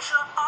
Sơn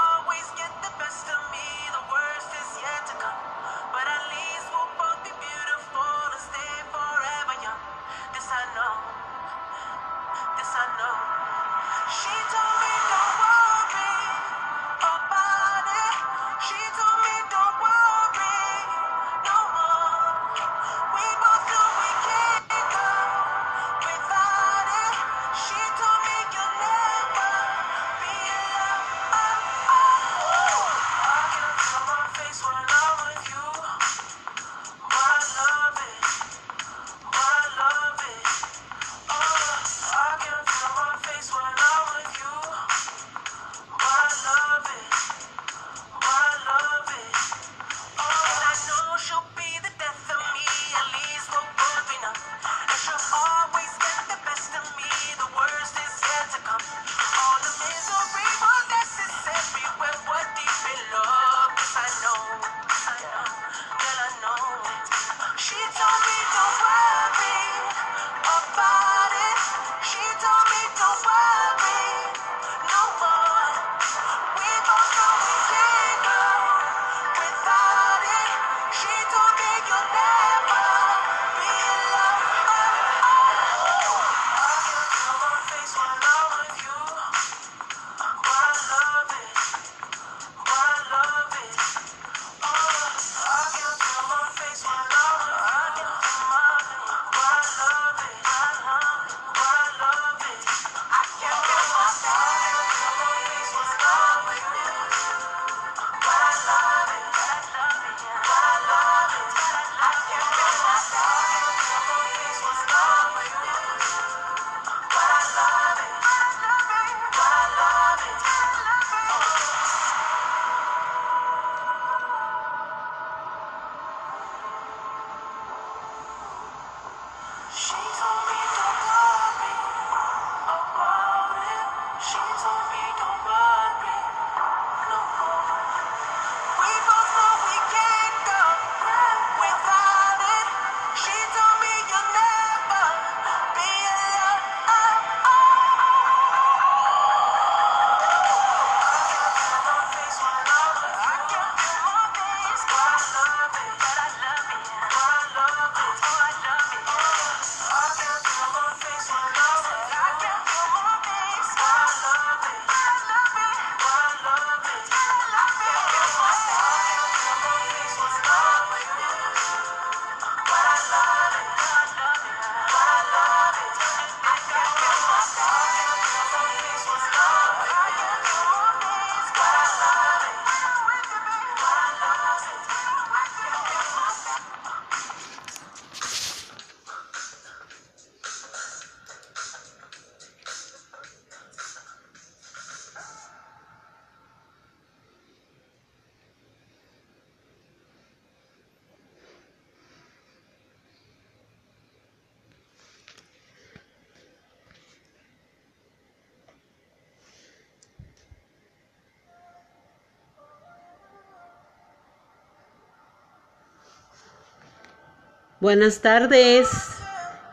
Buenas tardes,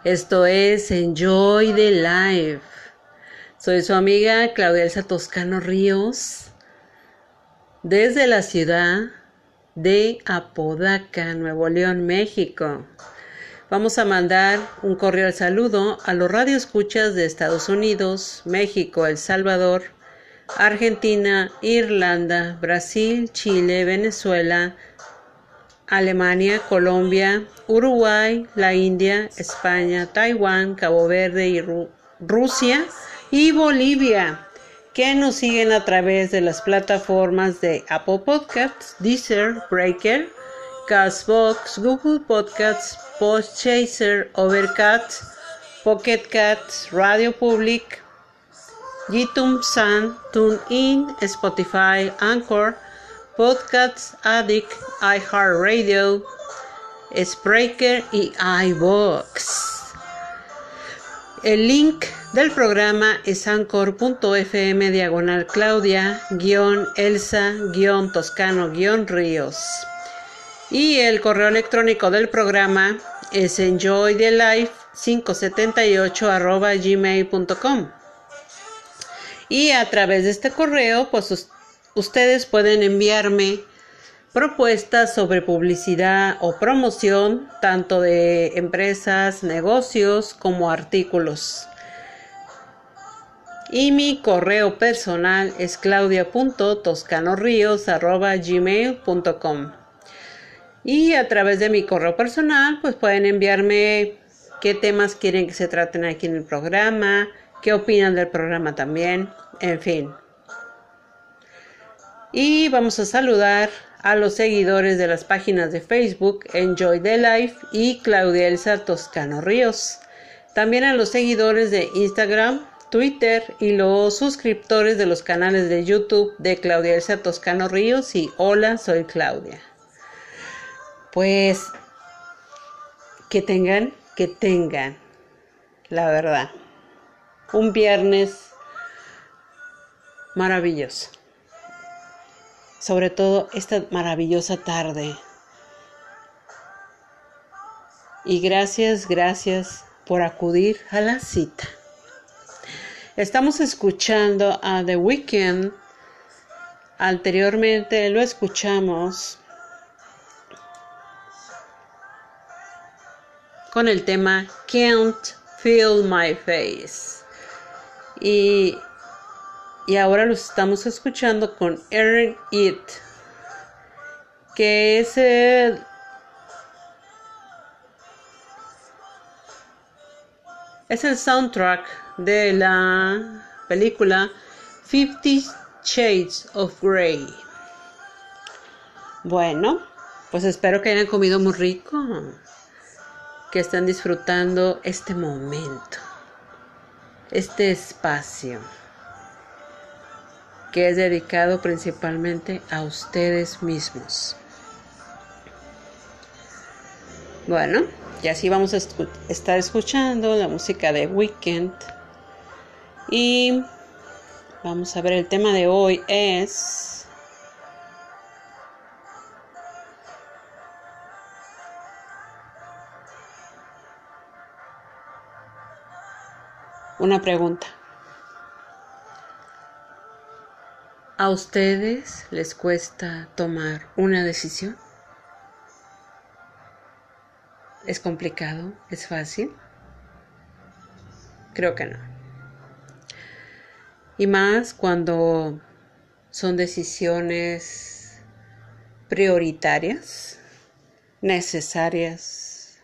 esto es Enjoy the Life. Soy su amiga Claudia Elsa Toscano Ríos, desde la ciudad de Apodaca, Nuevo León, México. Vamos a mandar un cordial saludo a los radioescuchas de Estados Unidos, México, El Salvador, Argentina, Irlanda, Brasil, Chile, Venezuela, Alemania, Colombia, Uruguay, la India, España, Taiwán, Cabo Verde y Rusia y Bolivia, que nos siguen a través de las plataformas de Apple Podcasts, Deezer, Breaker, Castbox, Google Podcasts, Postchaser, Overcast, Pocket Cats, Radio Public, YouTube Sun, TuneIn, Spotify, Anchor, Podcasts Addict, iHeartRadio, Spreaker y iVoox. El link del programa es anchor.fm diagonal Claudia guion Elsa guion Toscano guion Ríos. Y el correo electrónico del programa es enjoythelife578 arroba gmail.com. Y a través de este correo, pues ustedes pueden enviarme propuestas sobre publicidad o promoción, tanto de empresas, negocios como artículos. Y mi correo personal es claudia.toscanorrios.gmail.com Y a través de mi correo personal, pues pueden enviarme qué temas quieren que se traten aquí en el programa, qué opinan del programa también, en fin. Y vamos a saludar a los seguidores de las páginas de Facebook Enjoy the Life y Claudia Elsa Toscano Ríos. También a los seguidores de Instagram, Twitter y los suscriptores de los canales de YouTube de Claudia Elsa Toscano Ríos y Hola, soy Claudia. Pues que tengan, que tengan, la verdad, un viernes maravilloso sobre todo esta maravillosa tarde. Y gracias, gracias por acudir a la cita. Estamos escuchando a The Weeknd. Anteriormente lo escuchamos con el tema Can't Feel My Face. Y y ahora los estamos escuchando con Earn It, que es el, es el soundtrack de la película Fifty Shades of Grey. Bueno, pues espero que hayan comido muy rico, que estén disfrutando este momento, este espacio que es dedicado principalmente a ustedes mismos. Bueno, y así vamos a estar escuchando la música de Weekend. Y vamos a ver, el tema de hoy es... Una pregunta. ¿A ustedes les cuesta tomar una decisión? ¿Es complicado? ¿Es fácil? Creo que no. Y más cuando son decisiones prioritarias, necesarias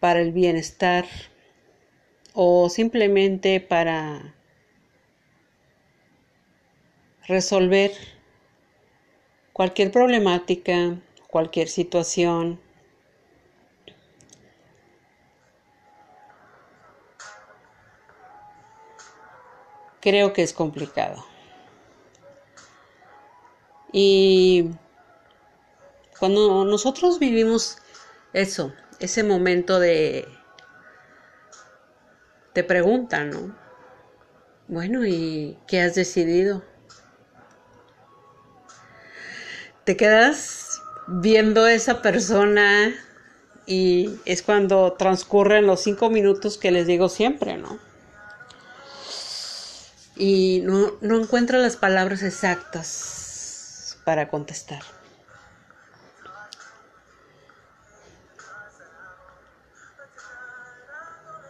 para el bienestar o simplemente para resolver cualquier problemática, cualquier situación. Creo que es complicado. Y cuando nosotros vivimos eso, ese momento de te preguntan, ¿no? Bueno, ¿y qué has decidido? Te quedas viendo a esa persona y es cuando transcurren los cinco minutos que les digo siempre, ¿no? Y no, no encuentro las palabras exactas para contestar.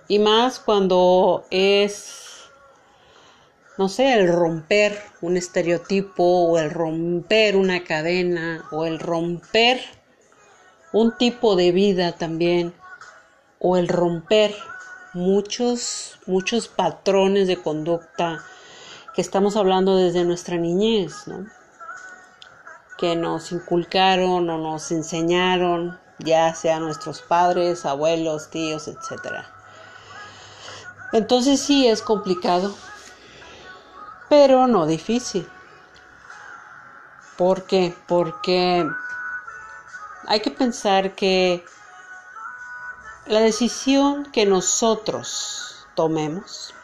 Y más cuando es no sé, el romper un estereotipo o el romper una cadena o el romper un tipo de vida también o el romper muchos muchos patrones de conducta que estamos hablando desde nuestra niñez, ¿no? Que nos inculcaron o nos enseñaron, ya sea nuestros padres, abuelos, tíos, etcétera. Entonces sí es complicado pero no difícil. ¿Por qué? Porque hay que pensar que la decisión que nosotros tomemos,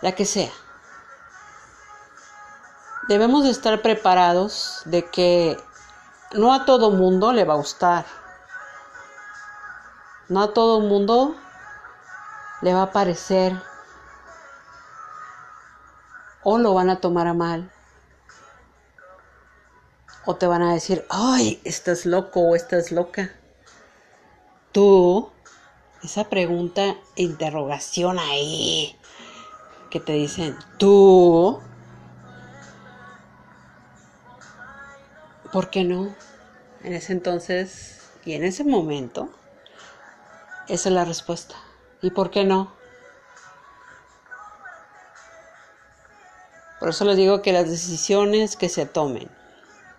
la que sea, debemos de estar preparados de que no a todo mundo le va a gustar. No a todo mundo le va a parecer o lo van a tomar a mal o te van a decir, ay, estás loco o estás loca. Tú, esa pregunta, interrogación ahí, que te dicen, tú, ¿por qué no? En ese entonces y en ese momento, esa es la respuesta. ¿Y por qué no? Por eso les digo que las decisiones que se tomen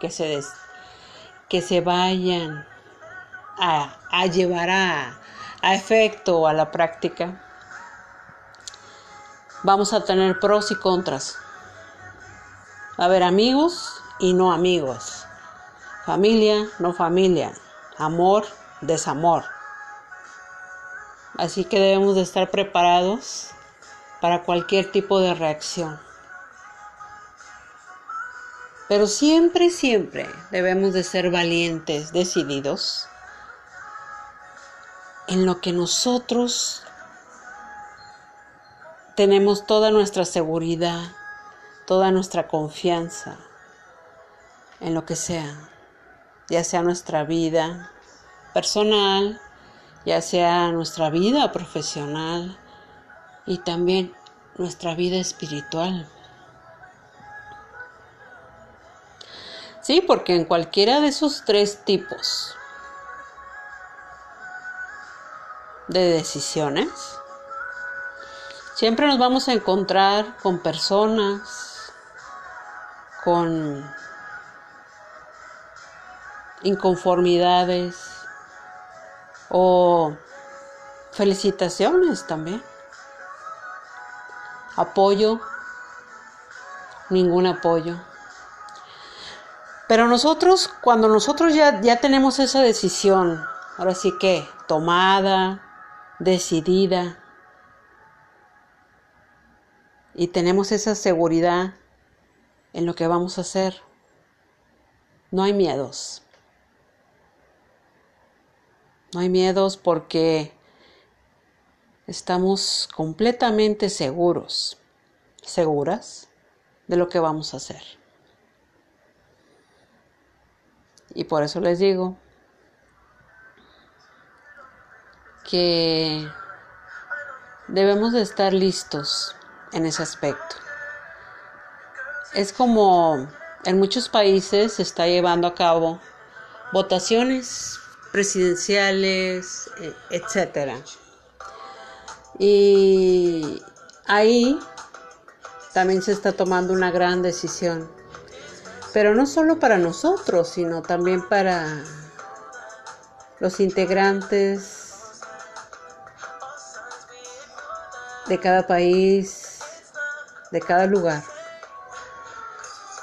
que se, que se vayan a, llevar a, a efecto a la práctica, vamos a tener pros y contras. Va a haber amigos y no amigos. Familia, no familia. Amor, desamor. Así que debemos de estar preparados para cualquier tipo de reacción. Pero siempre, siempre debemos de ser valientes, decididos en lo que nosotros tenemos toda nuestra seguridad, toda nuestra confianza en lo que sea, ya sea nuestra vida personal, ya sea nuestra vida profesional y también nuestra vida espiritual. Sí, porque en cualquiera de esos tres tipos de decisiones, siempre nos vamos a encontrar con personas, con inconformidades o felicitaciones también. Apoyo, ningún apoyo. Pero nosotros, cuando nosotros ya, ya tenemos esa decisión, ahora sí que tomada, decidida, y tenemos esa seguridad en lo que vamos a hacer, no hay miedos. No hay miedos porque estamos completamente seguros, seguras de lo que vamos a hacer. Y por eso les digo que debemos de estar listos en ese aspecto. Es como en muchos países se está llevando a cabo votaciones presidenciales, e, etcétera. Y ahí también se está tomando una gran decisión pero no solo para nosotros, sino también para los integrantes de cada país, de cada lugar.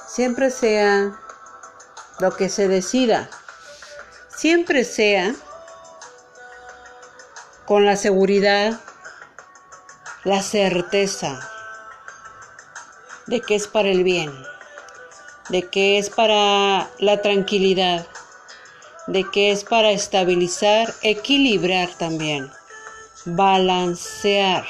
Siempre sea lo que se decida, siempre sea con la seguridad, la certeza de que es para el bien de que es para la tranquilidad, de que es para estabilizar, equilibrar también, balancear.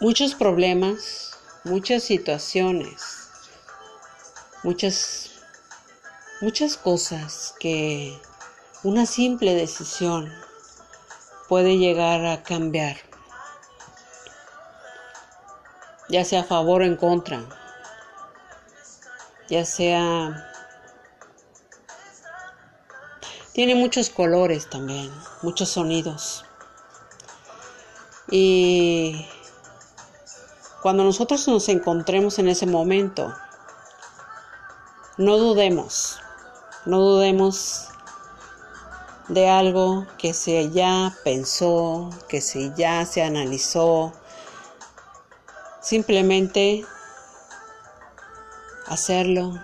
Muchos problemas, muchas situaciones, muchas, muchas cosas que una simple decisión puede llegar a cambiar ya sea a favor o en contra, ya sea... Tiene muchos colores también, muchos sonidos. Y cuando nosotros nos encontremos en ese momento, no dudemos, no dudemos de algo que se ya pensó, que se ya se analizó, Simplemente hacerlo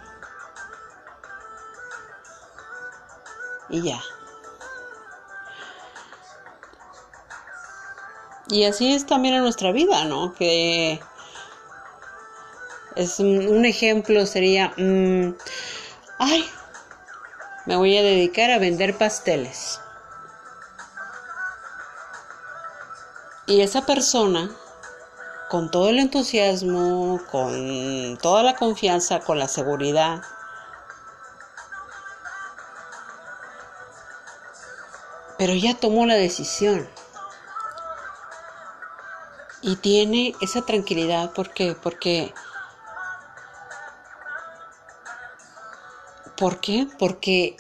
y ya. Y así es también en nuestra vida, ¿no? Que es un, ejemplo sería, mm, ay, me voy a dedicar a vender pasteles. Y esa persona con todo el entusiasmo, con toda la confianza, con la seguridad. Pero ya tomó la decisión. Y tiene esa tranquilidad porque porque ¿Por qué? Porque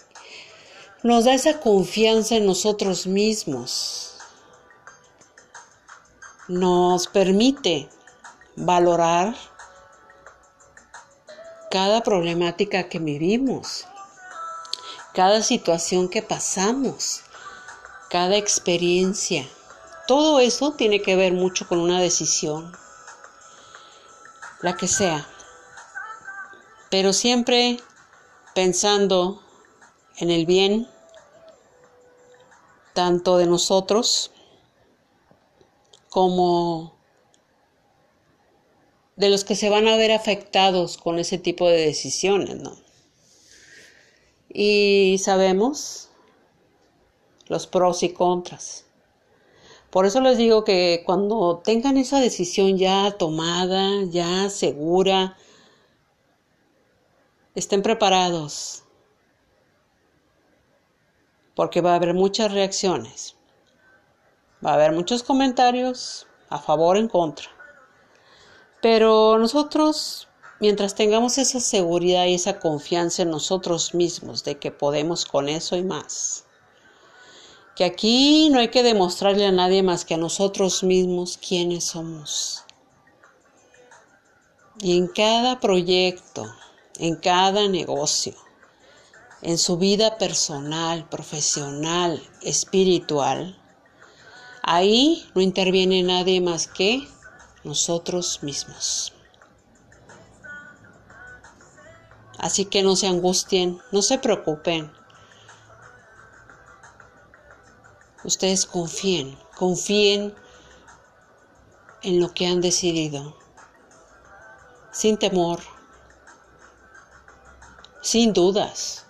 nos da esa confianza en nosotros mismos. Nos permite valorar cada problemática que vivimos, cada situación que pasamos, cada experiencia. Todo eso tiene que ver mucho con una decisión, la que sea. Pero siempre pensando en el bien tanto de nosotros como de los que se van a ver afectados con ese tipo de decisiones, ¿no? Y sabemos los pros y contras. Por eso les digo que cuando tengan esa decisión ya tomada, ya segura, estén preparados, porque va a haber muchas reacciones, va a haber muchos comentarios a favor o en contra. Pero nosotros, mientras tengamos esa seguridad y esa confianza en nosotros mismos de que podemos con eso y más, que aquí no hay que demostrarle a nadie más que a nosotros mismos quiénes somos. Y en cada proyecto, en cada negocio, en su vida personal, profesional, espiritual, ahí no interviene nadie más que nosotros mismos. Así que no se angustien, no se preocupen. Ustedes confíen, confíen en lo que han decidido, sin temor, sin dudas.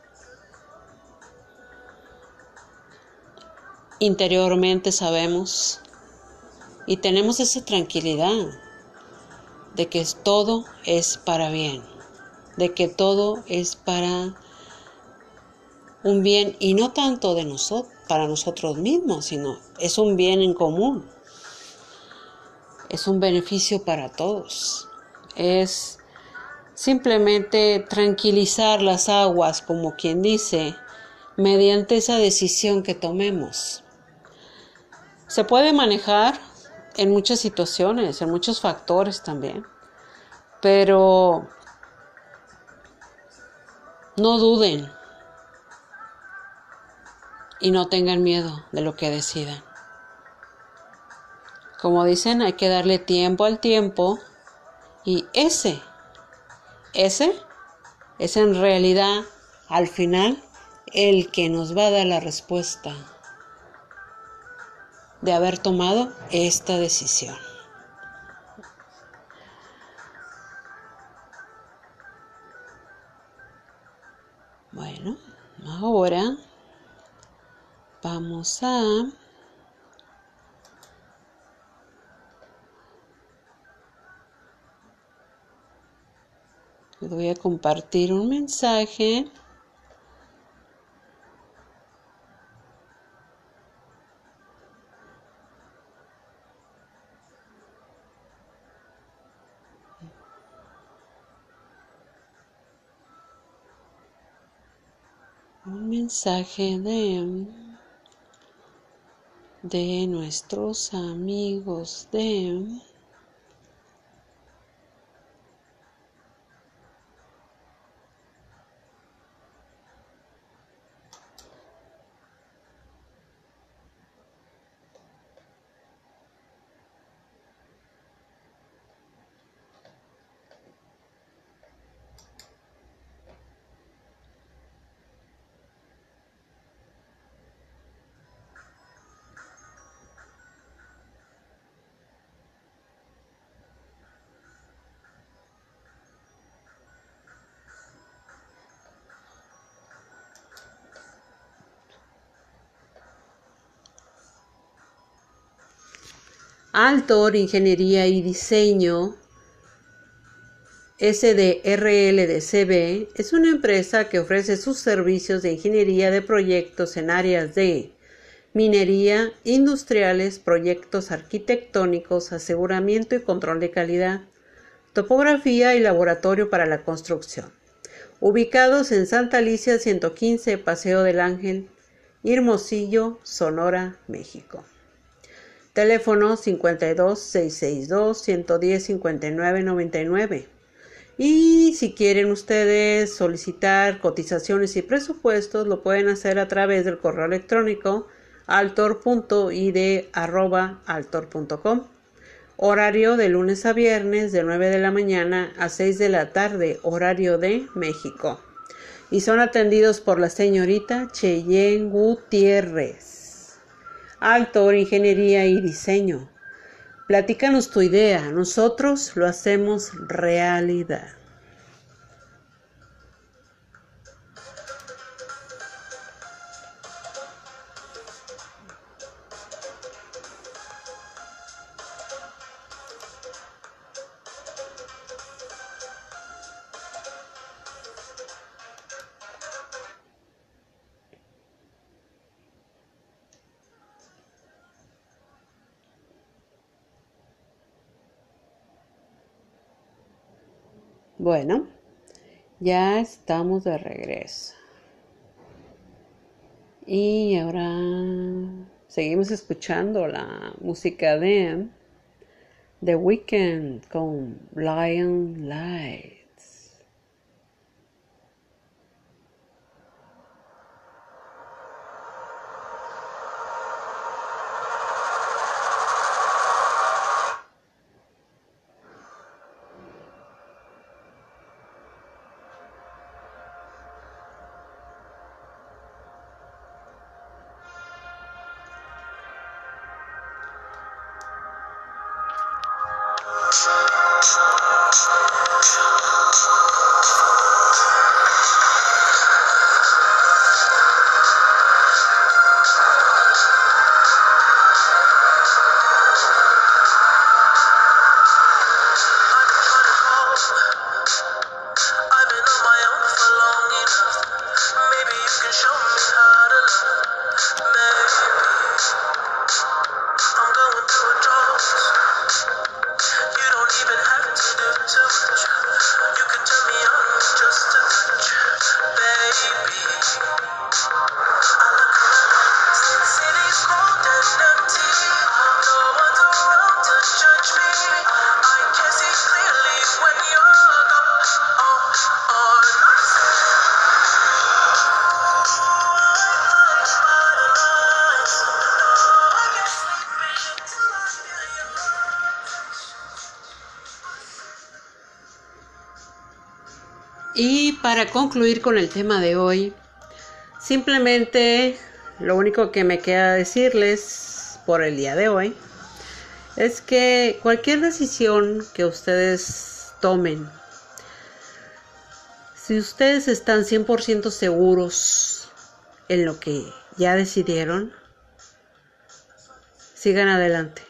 Interiormente sabemos y tenemos esa tranquilidad de que todo es para bien, de que todo es para un bien y no tanto de nosotros, para nosotros mismos, sino es un bien en común. Es un beneficio para todos. Es simplemente tranquilizar las aguas, como quien dice, mediante esa decisión que tomemos. Se puede manejar en muchas situaciones, en muchos factores también, pero no duden y no tengan miedo de lo que decidan. Como dicen, hay que darle tiempo al tiempo y ese ese es en realidad al final el que nos va a dar la respuesta de haber tomado esta decisión. Bueno, ahora vamos a voy a compartir un mensaje. Un mensaje de nuestros amigos de Altor Ingeniería y Diseño SDRLDCB es una empresa que ofrece sus servicios de ingeniería de proyectos en áreas de minería, industriales, proyectos arquitectónicos, aseguramiento y control de calidad, topografía y laboratorio para la construcción. Ubicados en Santa Alicia 115, Paseo del Ángel, Hermosillo, Sonora, México. Teléfono 52 662 110 59 99. Y si quieren ustedes solicitar cotizaciones y presupuestos, lo pueden hacer a través del correo electrónico altor.id.altor.com. Horario de lunes a viernes de 9 de la mañana a 6 de la tarde, horario de México. Y son atendidos por la señorita Cheyenne Gutiérrez. Altor, Ingeniería y Diseño. Platícanos tu idea, nosotros lo hacemos realidad. Bueno, ya estamos de regreso. Y ahora seguimos escuchando la música de The Weeknd con Lion Light. Para concluir con el tema de hoy, simplemente lo único que me queda decirles por el día de hoy es que cualquier decisión que ustedes tomen, si ustedes están 100% seguros en lo que ya decidieron, sigan adelante.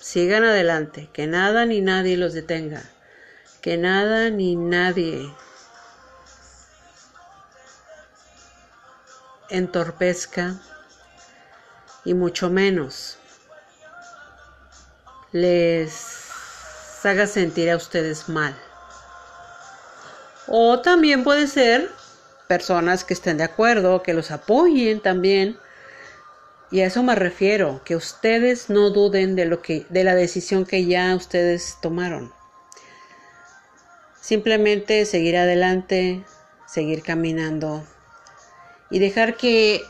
Sigan adelante, que nada ni nadie los detenga que nada ni nadie entorpezca y mucho menos les haga sentir a ustedes mal. O también puede ser personas que estén de acuerdo, que los apoyen también. Y a eso me refiero, que ustedes no duden de lo que de la decisión que ya ustedes tomaron. Simplemente seguir adelante, seguir caminando y dejar que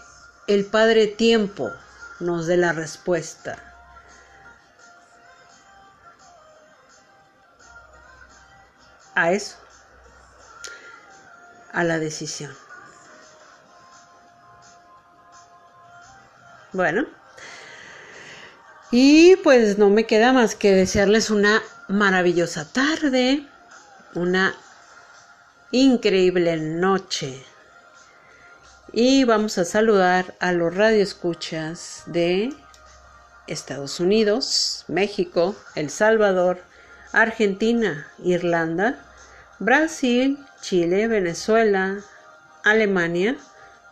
el Padre Tiempo nos dé la respuesta. A eso, a la decisión. Bueno, y pues no me queda más que desearles una maravillosa tarde una increíble noche. Y vamos a saludar a los radioescuchas de Estados Unidos, México, El Salvador, Argentina, Irlanda, Brasil, Chile, Venezuela, Alemania,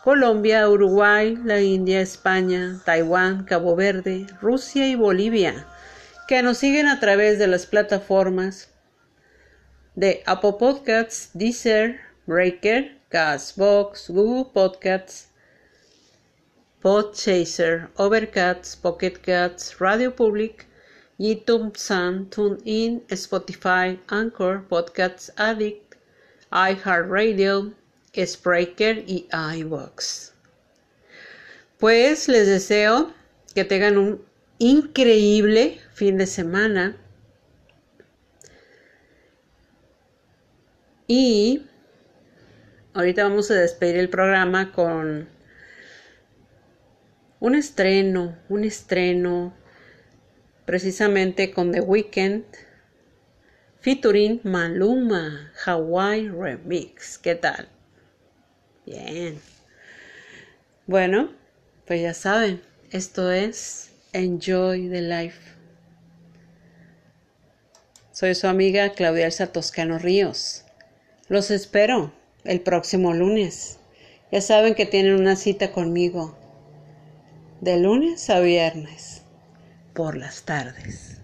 Colombia, Uruguay, la India, España, Taiwán, Cabo Verde, Rusia y Bolivia, que nos siguen a través de las plataformas de Apple Podcasts, Deezer, Breaker, Castbox, Google Podcasts, Podchaser, Overcast, Pocket Cats, Radio Public, YouTube Sun, TuneIn, Spotify, Anchor, Podcasts Addict, iHeartRadio, Spreaker y iVox. Pues les deseo que tengan un increíble fin de semana y ahorita vamos a despedir el programa con un estreno, un estreno precisamente con The Weeknd featuring Maluma Hawaii Remix. ¿Qué tal? Bien. Bueno, pues ya saben, esto es Enjoy the Life. Soy su amiga Claudia Elsa Toscano Ríos. Los espero el próximo lunes. Ya saben que tienen una cita conmigo de lunes a viernes por las tardes.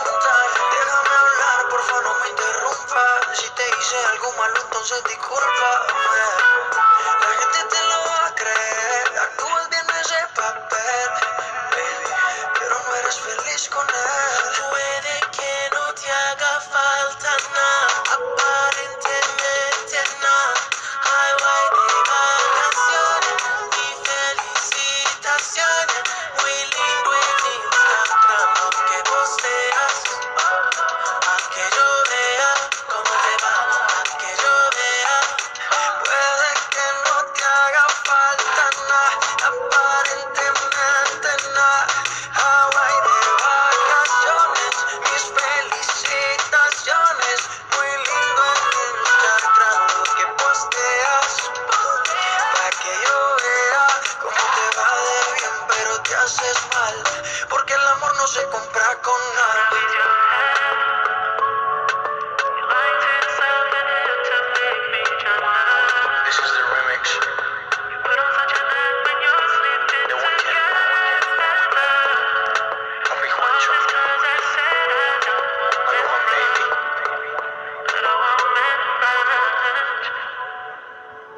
entonces discúlpame. La gente te lo va a creer, actúas bien ese papel, baby, pero no eres feliz con él. Puede que no te haga falta nada, aparentemente nada. Highway de vacaciones y felicitaciones.